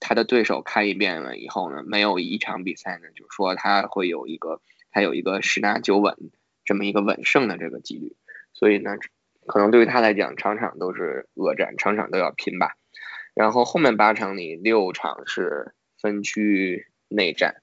他的对手看一遍了以后呢，没有一场比赛呢，就是说他会有一个他有一个十拿九稳。这么一个稳胜的这个几率，所以呢，可能对于他来讲，场场都是恶战，场场都要拼吧。然后后面八场里六场是分区内战。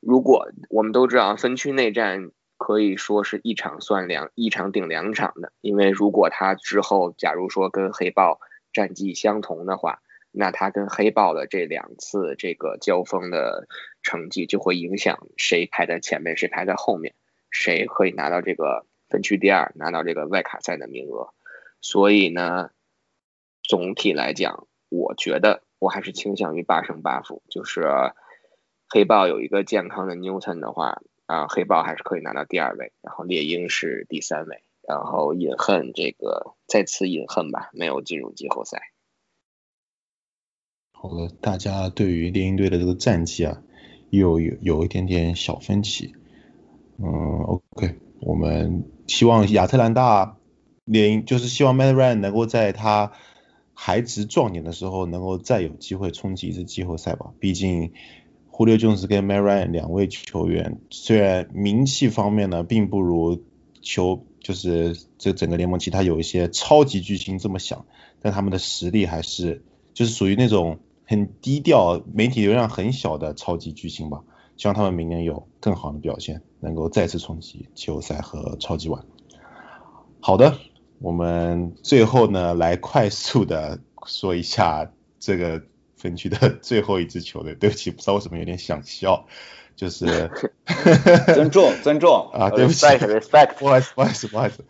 如果我们都知道，分区内战可以说是一场算两，一场顶两场的。因为如果他之后假如说跟黑豹战绩相同的话，那他跟黑豹的这两次这个交锋的成绩就会影响谁排在前面，谁排在后面。谁可以拿到这个分区第二，拿到这个外卡赛的名额？所以呢，总体来讲，我觉得我还是倾向于八胜八负。就是黑豹有一个健康的 Newton 的话，啊，黑豹还是可以拿到第二位，然后猎鹰是第三位，然后隐恨这个再次隐恨吧，没有进入季后赛。好的，大家对于猎鹰队的这个战绩啊，又有有一点点小分歧。嗯，OK，我们希望亚特兰大猎鹰就是希望 Matt Ryan 能够在他还值壮年的时候，能够再有机会冲击一次季后赛吧。毕竟胡列琼斯跟 m a r i a n 两位球员，虽然名气方面呢，并不如球就是这整个联盟其他有一些超级巨星这么响，但他们的实力还是就是属于那种很低调、媒体流量很小的超级巨星吧。希望他们明年有更好的表现，能够再次冲击季后赛和超级碗。好的，我们最后呢来快速的说一下这个分区的最后一支球队。对不起，不知道为什么有点想笑，就是 尊重尊重 啊，对不起，respect，不好意思不好意思不好意思，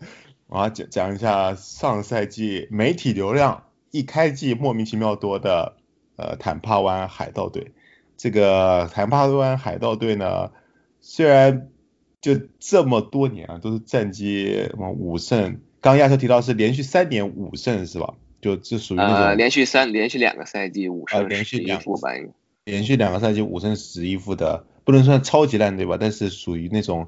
我要讲讲一下上赛季媒体流量一开季莫名其妙多的呃坦帕湾海盗队。这个坦帕湾海盗队呢，虽然就这么多年啊，都是战绩五胜，刚亚秋提到是连续三年五胜是吧？就这属于那种连续三连续两个赛季五胜连续一负吧？连续两个赛季五胜十一负的，不能算超级烂队吧？但是属于那种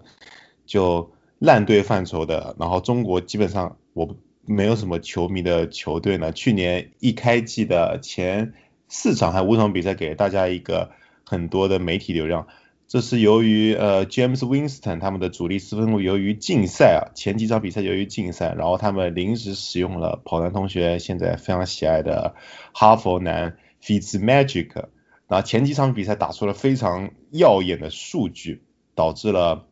就烂队范畴的。然后中国基本上我没有什么球迷的球队呢。去年一开季的前四场还五场比赛，给大家一个。很多的媒体流量，这是由于呃 James Winston 他们的主力四分卫由于禁赛啊，前几场比赛由于禁赛，然后他们临时使用了跑男同学现在非常喜爱的哈佛男 Fitz Magic，然后前几场比赛打出了非常耀眼的数据，导致了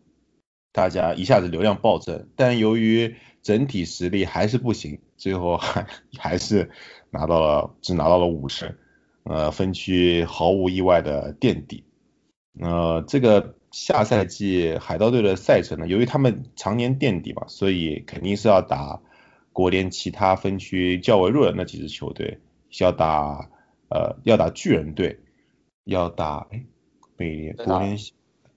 大家一下子流量暴增，但由于整体实力还是不行，最后还 还是拿到了只拿到了五胜。呃，分区毫无意外的垫底。呃，这个下赛季海盗队的赛程呢，由于他们常年垫底嘛，所以肯定是要打国联其他分区较为弱的那几支球队，要打呃要打巨人队，要打哎美联国联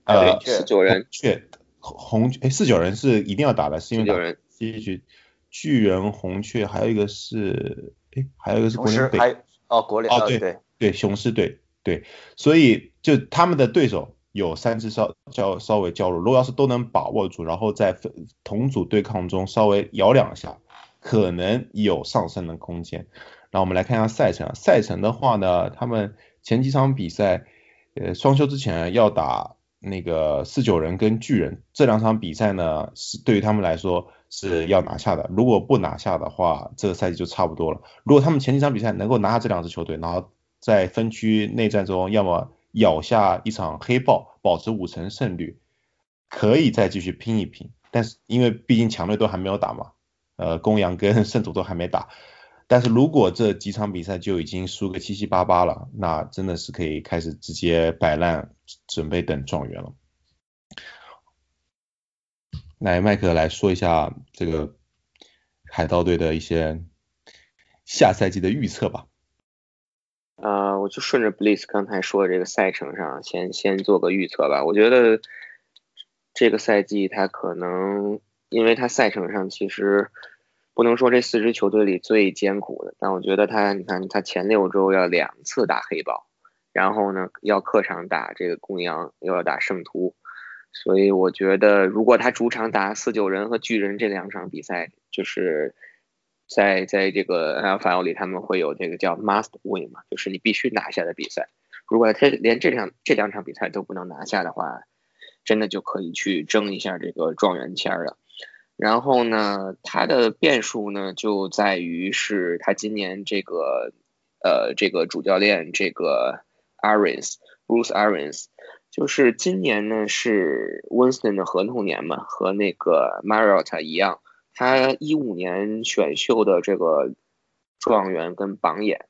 呃四九人雀红哎四九人是一定要打的，是因为打继续巨人红雀还有一个是哎还有一个是国联北哦国联哦对对。对雄狮队对，所以就他们的对手有三支稍较稍微较弱，如果要是都能把握住，然后在同组对抗中稍微摇两下，可能有上升的空间。然后我们来看一下赛程，赛程的话呢，他们前几场比赛，呃，双休之前要打那个四九人跟巨人，这两场比赛呢是对于他们来说是要拿下的，如果不拿下的话，这个赛季就差不多了。如果他们前几场比赛能够拿下这两支球队，然后在分区内战中，要么咬下一场黑豹，保持五成胜率，可以再继续拼一拼。但是因为毕竟强队都还没有打嘛，呃，公羊跟圣徒都还没打。但是如果这几场比赛就已经输个七七八八了，那真的是可以开始直接摆烂，准备等状元了。来，麦克来说一下这个海盗队的一些下赛季的预测吧。呃，我就顺着 Bliss 刚才说的这个赛程上，先先做个预测吧。我觉得这个赛季他可能，因为他赛程上其实不能说这四支球队里最艰苦的，但我觉得他，你看他前六周要两次打黑豹，然后呢要客场打这个公羊，又要打圣徒，所以我觉得如果他主场打四九人和巨人这两场比赛，就是。在在这个 NFL 里，他们会有这个叫 must win 嘛，就是你必须拿下的比赛。如果他连这两这两场比赛都不能拿下的话，真的就可以去争一下这个状元签了。然后呢，他的变数呢就在于是他今年这个呃这个主教练这个 Arins Bruce Arins，就是今年呢是 Winston 的合同年嘛，和那个 Marriott 一样。他一五年选秀的这个状元跟榜眼，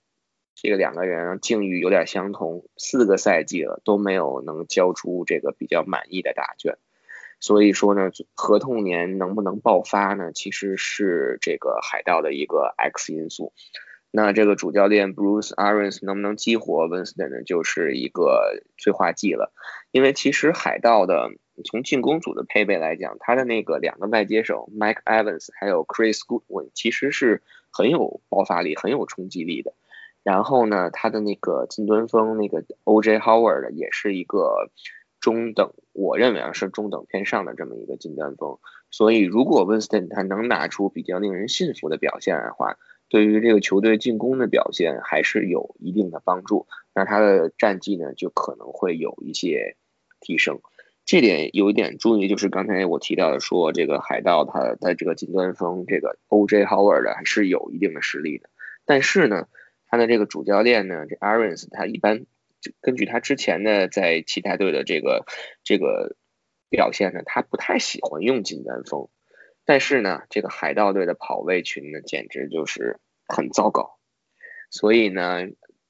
这个两个人境遇有点相同，四个赛季了都没有能交出这个比较满意的答卷，所以说呢，合同年能不能爆发呢？其实是这个海盗的一个 X 因素。那这个主教练 Bruce Arians 能不能激活 Winston 呢？就是一个催化剂了，因为其实海盗的。从进攻组的配备来讲，他的那个两个外接手 Mike Evans 还有 Chris Goodwin 其实是很有爆发力、很有冲击力的。然后呢，他的那个近端锋那个 OJ Howard 也是一个中等，我认为啊是中等偏上的这么一个近端锋。所以如果 Winston 他能拿出比较令人信服的表现的话，对于这个球队进攻的表现还是有一定的帮助。那他的战绩呢就可能会有一些提升。这点有一点注意，就是刚才我提到的，说这个海盗他的这个近端锋这个 O.J. Howard 还是有一定的实力的，但是呢，他的这个主教练呢，这 Arons 他一般根据他之前的在其他队的这个这个表现呢，他不太喜欢用近端锋，但是呢，这个海盗队的跑位群呢，简直就是很糟糕，所以呢。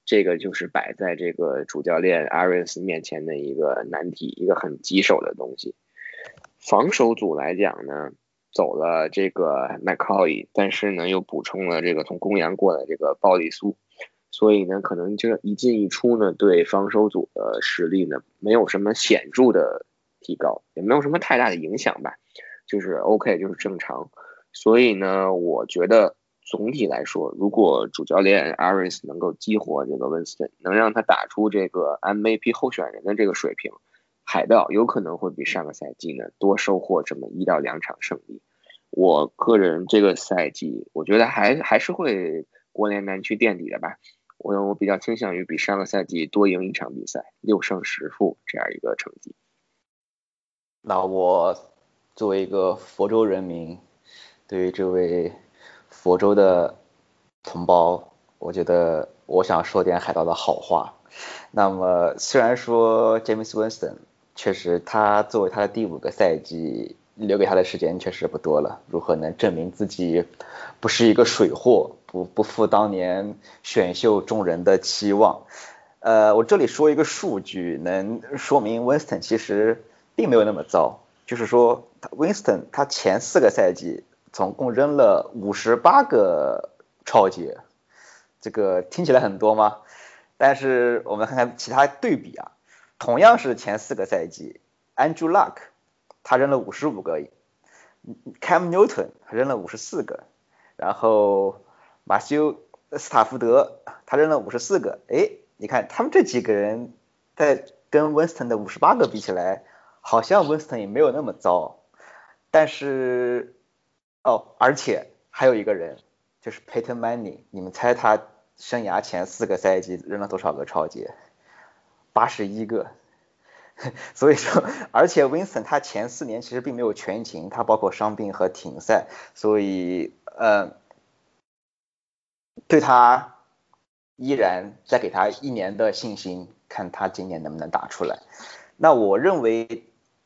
这个就是摆在这个主教练 Arians 面前的一个难题，一个很棘手的东西。防守组来讲呢，走了这个 McCoy，但是呢又补充了这个从公羊过来这个鲍里苏，所以呢可能这一进一出呢对防守组的实力呢没有什么显著的提高，也没有什么太大的影响吧，就是 OK 就是正常。所以呢，我觉得。总体来说，如果主教练 Aris 能够激活这个 Winston，能让他打出这个 MVP 候选人的这个水平，海盗有可能会比上个赛季呢多收获这么一到两场胜利。我个人这个赛季，我觉得还还是会国联南区垫底的吧。我我比较倾向于比上个赛季多赢一场比赛，六胜十负这样一个成绩。那我作为一个佛州人民，对于这位。佛州的同胞，我觉得我想说点海盗的好话。那么虽然说 James Winston 确实他作为他的第五个赛季留给他的时间确实不多了，如何能证明自己不是一个水货，不不负当年选秀众人的期望。呃，我这里说一个数据，能说明 Winston 其实并没有那么糟。就是说，Winston 他前四个赛季总共扔了五十八个超级，这个听起来很多吗？但是我们看看其他对比啊，同样是前四个赛季，Andrew Luck 他扔了五十五个，Cam Newton 他扔了五十四个，然后马修斯塔福德他扔了五十四个，哎。你看他们这几个人，在跟 Winston 的五十八个比起来，好像 Winston 也没有那么糟。但是，哦，而且还有一个人，就是 Peyton Manning，你们猜他生涯前四个赛季扔了多少个超级？八十一个。所以说，而且 Winston 他前四年其实并没有全勤，他包括伤病和停赛，所以，呃，对他。依然再给他一年的信心，看他今年能不能打出来。那我认为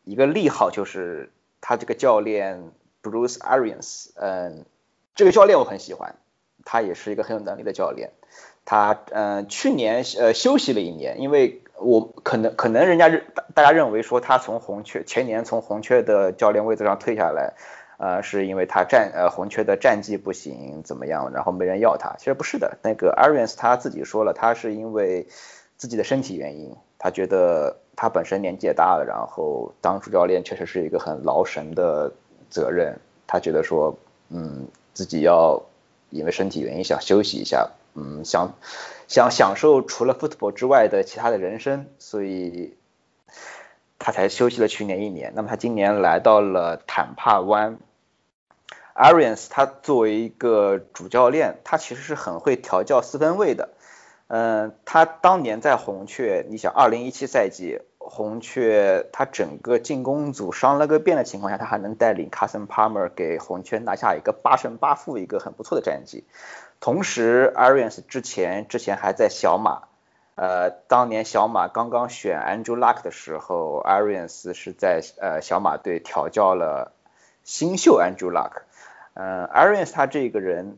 一个利好就是他这个教练 Bruce Arians，嗯，这个教练我很喜欢，他也是一个很有能力的教练。他嗯去年呃休息了一年，因为我可能可能人家认大家认为说他从红雀前年从红雀的教练位置上退下来。呃，是因为他战呃红雀的战绩不行怎么样，然后没人要他。其实不是的，那个 Arians 他自己说了，他是因为自己的身体原因，他觉得他本身年纪也大了，然后当主教练确实是一个很劳神的责任。他觉得说，嗯，自己要因为身体原因想休息一下，嗯，想想享受除了 football 之外的其他的人生，所以他才休息了去年一年。那么他今年来到了坦帕湾。Arians 他作为一个主教练，他其实是很会调教四分卫的。嗯，他当年在红雀，你想2017赛季，红雀他整个进攻组伤了个遍的情况下，他还能带领 Carson Palmer 给红雀拿下一个八胜八负一个很不错的战绩。同时，Arians 之前之前还在小马，呃，当年小马刚刚选 Andrew Luck 的时候，Arians 是在呃小马队调教了新秀 Andrew Luck。嗯，Arians 他这个人，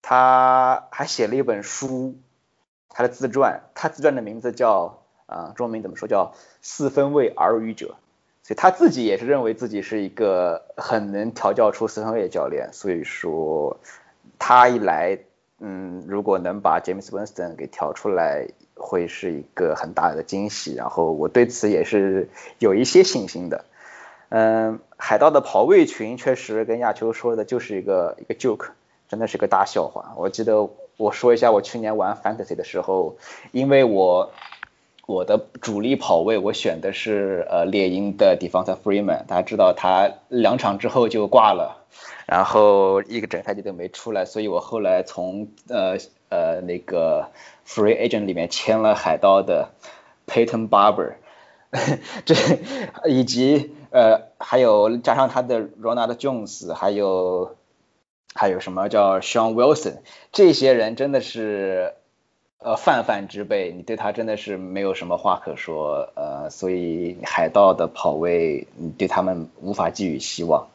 他还写了一本书，他的自传，他自传的名字叫啊，中文名怎么说叫四分卫耳语者，所以他自己也是认为自己是一个很能调教出四分卫的教练，所以说他一来，嗯，如果能把 James Winston 给调出来，会是一个很大的惊喜，然后我对此也是有一些信心的。嗯，海盗的跑位群确实跟亚秋说的就是一个一个 joke，真的是个大笑话。我记得我说一下我去年玩 fantasy 的时候，因为我我的主力跑位我选的是呃猎鹰的 d e f e n s e Freeman，大家知道他两场之后就挂了，然后一个整赛季都没出来，所以我后来从呃呃那个 free agent 里面签了海盗的 Peyton Barber，这以及。呃，还有加上他的 Ronald Jones，还有还有什么叫 Sean Wilson，这些人真的是呃泛泛之辈，你对他真的是没有什么话可说，呃，所以海盗的跑位，你对他们无法寄予希望。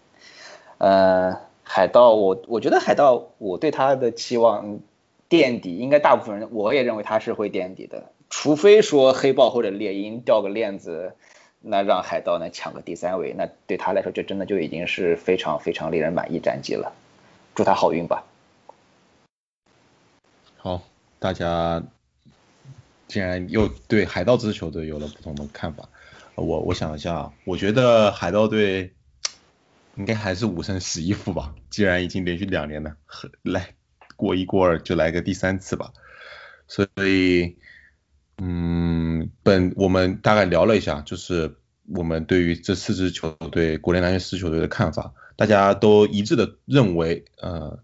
呃，海盗，我我觉得海盗，我对他的期望垫底，应该大部分人我也认为他是会垫底的，除非说黑豹或者猎鹰掉个链子。那让海盗能抢个第三位，那对他来说就真的就已经是非常非常令人满意战绩了。祝他好运吧。好，大家竟然又对海盗这支球队有了不同的看法。我我想一下，我觉得海盗队应该还是五胜十一负吧。既然已经连续两年了，来过一过二就来个第三次吧。所以。嗯，本我们大概聊了一下，就是我们对于这四支球队，国联篮球四支球队的看法，大家都一致的认为，呃，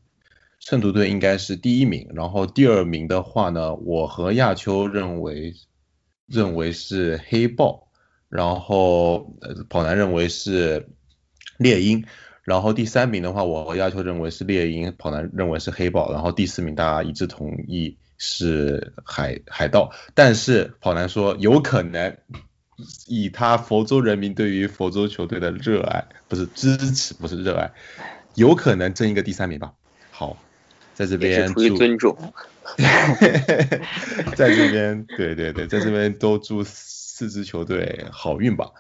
圣徒队应该是第一名，然后第二名的话呢，我和亚秋认为认为是黑豹，然后呃跑男认为是猎鹰，然后第三名的话，我和亚秋认为是猎鹰，跑男认为是黑豹，然后第四名大家一致同意。是海海盗，但是跑男说有可能以他佛州人民对于佛州球队的热爱，不是支持，不是热爱，有可能争一个第三名吧。好，在这边出于尊重，在这边，对对对，在这边都祝四支球队好运吧。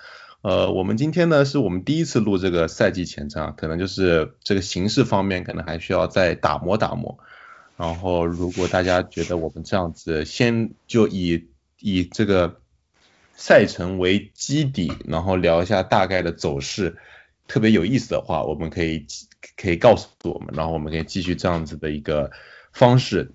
呃，我们今天呢是我们第一次录这个赛季前瞻，可能就是这个形式方面可能还需要再打磨打磨。然后如果大家觉得我们这样子先就以以这个赛程为基底，然后聊一下大概的走势。特别有意思的话，我们可以可以告诉我们，然后我们可以继续这样子的一个方式，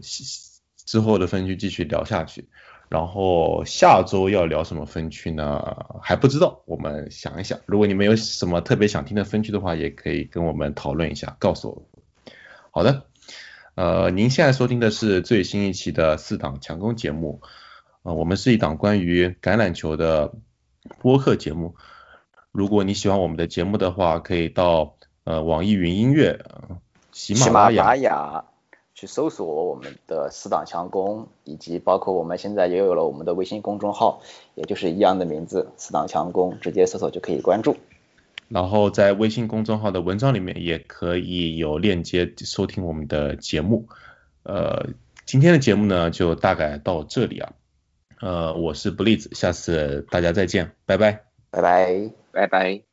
之后的分区继续聊下去。然后下周要聊什么分区呢？还不知道，我们想一想。如果你们有什么特别想听的分区的话，也可以跟我们讨论一下，告诉我。好的，呃，您现在收听的是最新一期的四档强攻节目，呃，我们是一档关于橄榄球的播客节目。如果你喜欢我们的节目的话，可以到呃网易云音乐、喜马拉雅去搜索我们的四档强攻，以及包括我们现在也有了我们的微信公众号，也就是一样的名字四档强攻，直接搜索就可以关注。然后在微信公众号的文章里面也可以有链接收听我们的节目。呃，今天的节目呢就大概到这里啊。呃，我是 Blitz，下次大家再见，拜拜。拜拜，拜拜。